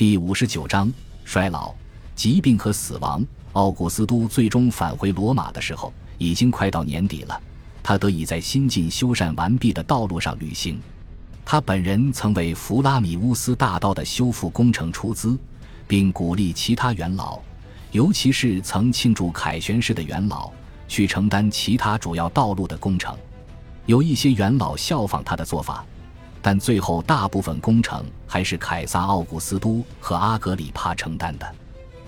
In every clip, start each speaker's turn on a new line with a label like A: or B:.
A: 第五十九章衰老、疾病和死亡。奥古斯都最终返回罗马的时候，已经快到年底了。他得以在新近修缮完毕的道路上旅行。他本人曾为弗拉米乌斯大道的修复工程出资，并鼓励其他元老，尤其是曾庆祝凯旋式的元老，去承担其他主要道路的工程。有一些元老效仿他的做法。但最后，大部分工程还是凯撒·奥古斯都和阿格里帕承担的。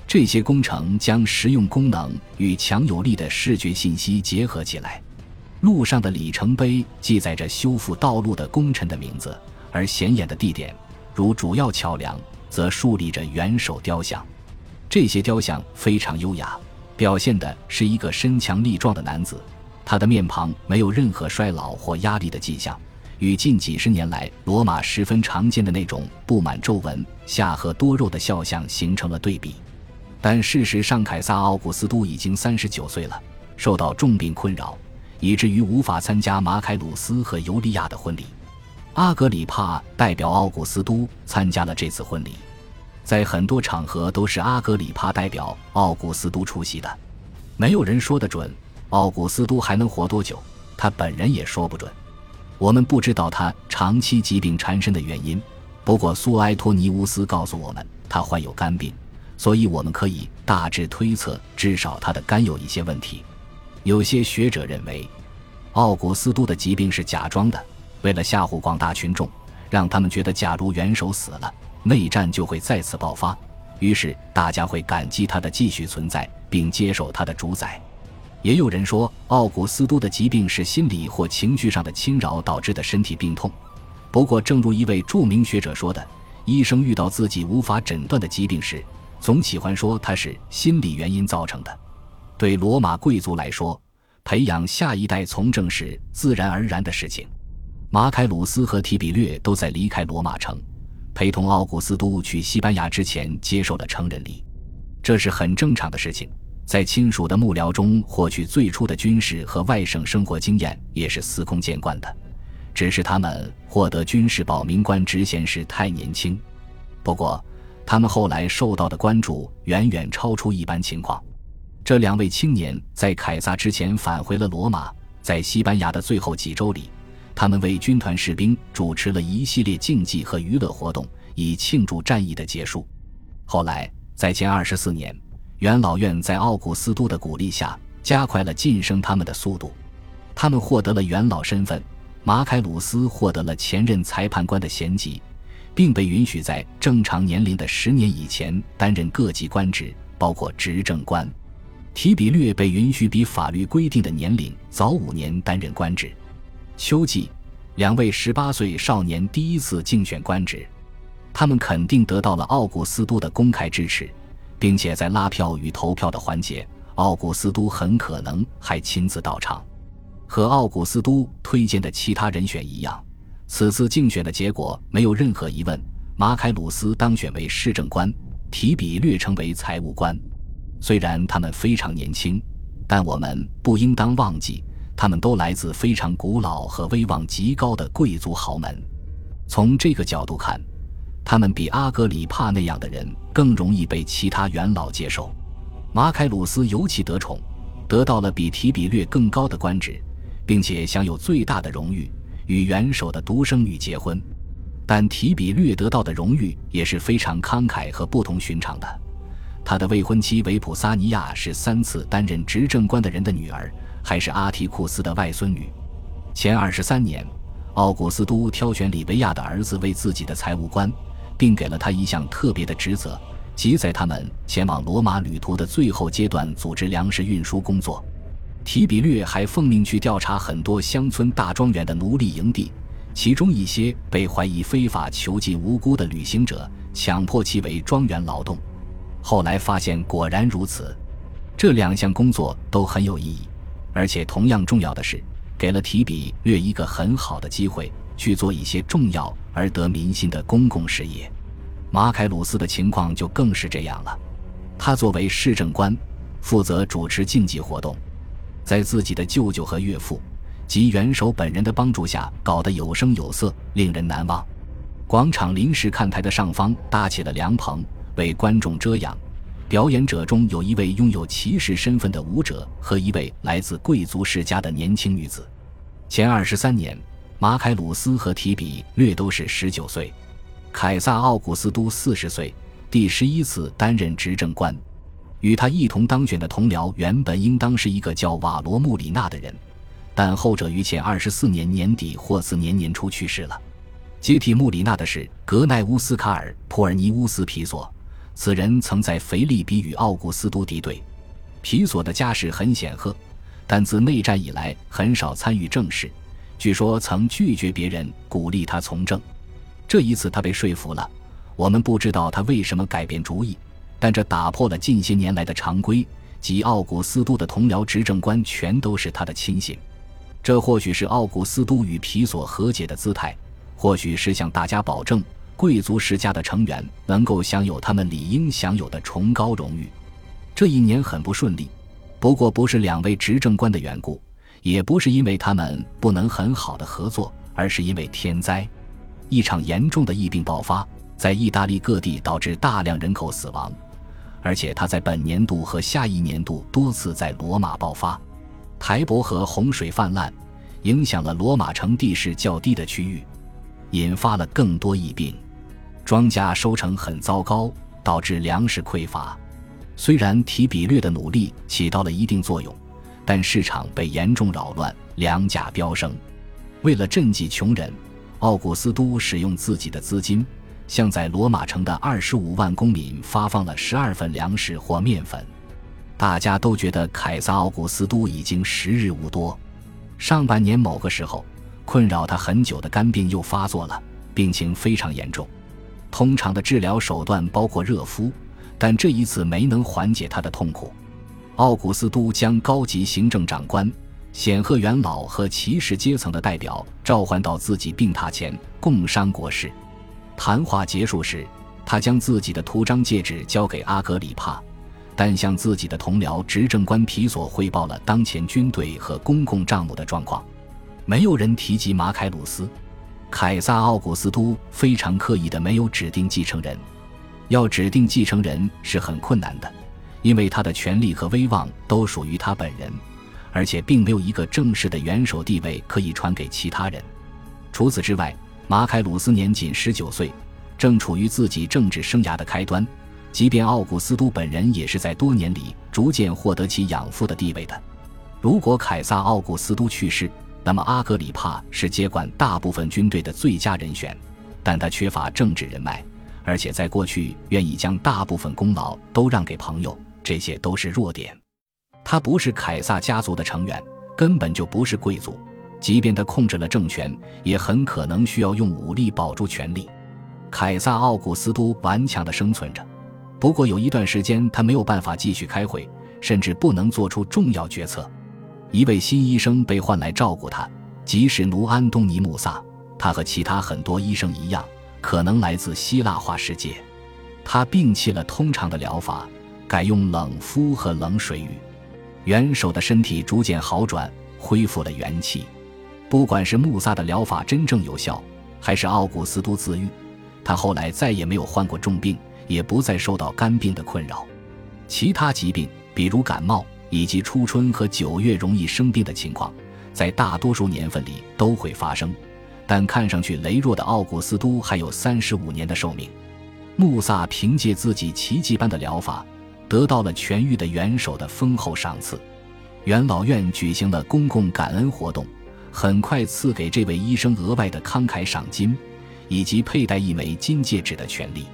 A: 这些工程将实用功能与强有力的视觉信息结合起来。路上的里程碑记载着修复道路的功臣的名字，而显眼的地点，如主要桥梁，则竖立着元首雕像。这些雕像非常优雅，表现的是一个身强力壮的男子，他的面庞没有任何衰老或压力的迹象。与近几十年来罗马十分常见的那种布满皱纹、下颌多肉的肖像形成了对比，但事实上，凯撒·奥古斯都已经三十九岁了，受到重病困扰，以至于无法参加马凯鲁斯和尤利亚的婚礼。阿格里帕代表奥古斯都参加了这次婚礼，在很多场合都是阿格里帕代表奥古斯都出席的。没有人说得准奥古斯都还能活多久，他本人也说不准。我们不知道他长期疾病缠身的原因，不过苏埃托尼乌斯告诉我们他患有肝病，所以我们可以大致推测，至少他的肝有一些问题。有些学者认为，奥古斯都的疾病是假装的，为了吓唬广大群众，让他们觉得假如元首死了，内战就会再次爆发，于是大家会感激他的继续存在，并接受他的主宰。也有人说，奥古斯都的疾病是心理或情绪上的侵扰导致的身体病痛。不过，正如一位著名学者说的，医生遇到自己无法诊断的疾病时，总喜欢说它是心理原因造成的。对罗马贵族来说，培养下一代从政是自然而然的事情。马凯鲁斯和提比略都在离开罗马城，陪同奥古斯都去西班牙之前接受了成人礼，这是很正常的事情。在亲属的幕僚中获取最初的军事和外省生活经验也是司空见惯的，只是他们获得军事保民官职衔时太年轻。不过，他们后来受到的关注远远超出一般情况。这两位青年在凯撒之前返回了罗马，在西班牙的最后几周里，他们为军团士兵主持了一系列竞技和娱乐活动，以庆祝战役的结束。后来，在前二十四年。元老院在奥古斯都的鼓励下，加快了晋升他们的速度。他们获得了元老身份，马凯鲁斯获得了前任裁判官的衔级，并被允许在正常年龄的十年以前担任各级官职，包括执政官。提比略被允许比法律规定的年龄早五年担任官职。秋季，两位十八岁少年第一次竞选官职，他们肯定得到了奥古斯都的公开支持。并且在拉票与投票的环节，奥古斯都很可能还亲自到场。和奥古斯都推荐的其他人选一样，此次竞选的结果没有任何疑问：马凯鲁斯当选为市政官，提比略成为财务官。虽然他们非常年轻，但我们不应当忘记，他们都来自非常古老和威望极高的贵族豪门。从这个角度看。他们比阿格里帕那样的人更容易被其他元老接受。马凯鲁斯尤其得宠，得到了比提比略更高的官职，并且享有最大的荣誉——与元首的独生女结婚。但提比略得到的荣誉也是非常慷慨和不同寻常的。他的未婚妻维普萨尼亚是三次担任执政官的人的女儿，还是阿提库斯的外孙女。前二十三年，奥古斯都挑选里维亚的儿子为自己的财务官。并给了他一项特别的职责，即在他们前往罗马旅途的最后阶段组织粮食运输工作。提比略还奉命去调查很多乡村大庄园的奴隶营地，其中一些被怀疑非法囚禁无辜的旅行者，强迫其为庄园劳动。后来发现果然如此。这两项工作都很有意义，而且同样重要的是，给了提比略一个很好的机会。去做一些重要而得民心的公共事业，马凯鲁斯的情况就更是这样了。他作为市政官，负责主持竞技活动，在自己的舅舅和岳父及元首本人的帮助下，搞得有声有色，令人难忘。广场临时看台的上方搭起了凉棚，为观众遮阳。表演者中有一位拥有骑士身份的舞者和一位来自贵族世家的年轻女子。前二十三年，马凯鲁斯和提比略都是十九岁，凯撒奥古斯都四十岁，第十一次担任执政官。与他一同当选的同僚原本应当是一个叫瓦罗穆里纳的人，但后者于前二十四年年底或次年年初去世了。接替穆里纳的是格奈乌斯卡尔·普尔尼乌斯皮索。此人曾在腓力比与奥古斯都敌对，皮索的家世很显赫，但自内战以来很少参与政事。据说曾拒绝别人鼓励他从政。这一次他被说服了。我们不知道他为什么改变主意，但这打破了近些年来的常规，即奥古斯都的同僚执政官全都是他的亲信。这或许是奥古斯都与皮索和解的姿态，或许是向大家保证。贵族世家的成员能够享有他们理应享有的崇高荣誉。这一年很不顺利，不过不是两位执政官的缘故，也不是因为他们不能很好的合作，而是因为天灾，一场严重的疫病爆发在意大利各地，导致大量人口死亡。而且它在本年度和下一年度多次在罗马爆发，台伯河洪水泛滥，影响了罗马城地势较低的区域，引发了更多疫病。庄稼收成很糟糕，导致粮食匮乏。虽然提比略的努力起到了一定作用，但市场被严重扰乱，粮价飙升。为了赈济穷人，奥古斯都使用自己的资金，向在罗马城的二十五万公民发放了十二份粮食或面粉。大家都觉得凯撒奥古斯都已经时日无多。上半年某个时候，困扰他很久的肝病又发作了，病情非常严重。通常的治疗手段包括热敷，但这一次没能缓解他的痛苦。奥古斯都将高级行政长官、显赫元老和骑士阶层的代表召唤到自己病榻前，共商国事。谈话结束时，他将自己的图章戒指交给阿格里帕，但向自己的同僚执政官皮索汇报了当前军队和公共账目的状况。没有人提及马凯鲁斯。凯撒奥古斯都非常刻意的没有指定继承人，要指定继承人是很困难的，因为他的权力和威望都属于他本人，而且并没有一个正式的元首地位可以传给其他人。除此之外，马凯鲁斯年仅十九岁，正处于自己政治生涯的开端，即便奥古斯都本人也是在多年里逐渐获得其养父的地位的。如果凯撒奥古斯都去世，那么阿格里帕是接管大部分军队的最佳人选，但他缺乏政治人脉，而且在过去愿意将大部分功劳都让给朋友，这些都是弱点。他不是凯撒家族的成员，根本就不是贵族，即便他控制了政权，也很可能需要用武力保住权力。凯撒奥古斯都顽强地生存着，不过有一段时间他没有办法继续开会，甚至不能做出重要决策。一位新医生被换来照顾他，即使奴安东尼穆萨。他和其他很多医生一样，可能来自希腊化世界。他摒弃了通常的疗法，改用冷敷和冷水浴。元首的身体逐渐好转，恢复了元气。不管是穆萨的疗法真正有效，还是奥古斯都自愈，他后来再也没有患过重病，也不再受到肝病的困扰。其他疾病，比如感冒。以及初春和九月容易生病的情况，在大多数年份里都会发生，但看上去羸弱的奥古斯都还有三十五年的寿命。穆萨凭借自己奇迹般的疗法，得到了痊愈的元首的丰厚赏赐。元老院举行了公共感恩活动，很快赐给这位医生额外的慷慨赏金，以及佩戴一枚金戒指的权利。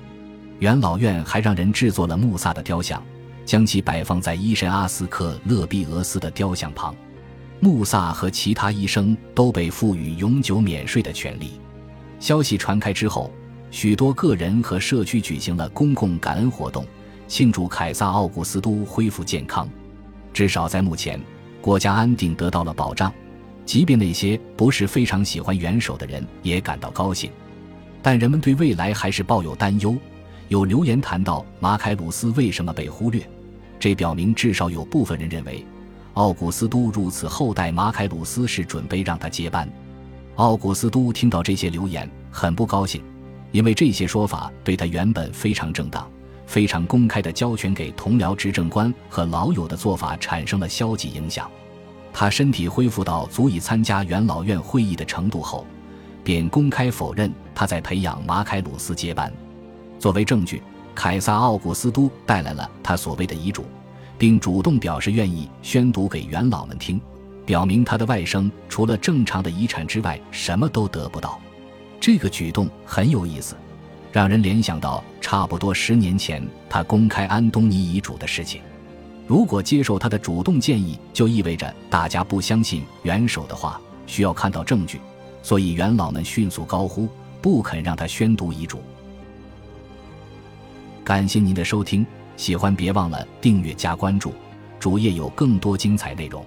A: 元老院还让人制作了穆萨的雕像。将其摆放在医神阿斯克勒庇俄斯的雕像旁。穆萨和其他医生都被赋予永久免税的权利。消息传开之后，许多个人和社区举行了公共感恩活动，庆祝凯撒奥古斯都恢复健康。至少在目前，国家安定得到了保障。即便那些不是非常喜欢元首的人也感到高兴，但人们对未来还是抱有担忧。有留言谈到马凯鲁斯为什么被忽略。这表明，至少有部分人认为，奥古斯都如此后代马凯鲁斯是准备让他接班。奥古斯都听到这些留言，很不高兴。因为这些说法对他原本非常正当、非常公开的交权给同僚执政官和老友的做法产生了消极影响。他身体恢复到足以参加元老院会议的程度后，便公开否认他在培养马凯鲁斯接班。作为证据，凯撒·奥古斯都带来了他所谓的遗嘱，并主动表示愿意宣读给元老们听，表明他的外甥除了正常的遗产之外什么都得不到。这个举动很有意思，让人联想到差不多十年前他公开安东尼遗嘱的事情。如果接受他的主动建议，就意味着大家不相信元首的话，需要看到证据，所以元老们迅速高呼，不肯让他宣读遗嘱。感谢您的收听，喜欢别忘了订阅加关注，主页有更多精彩内容。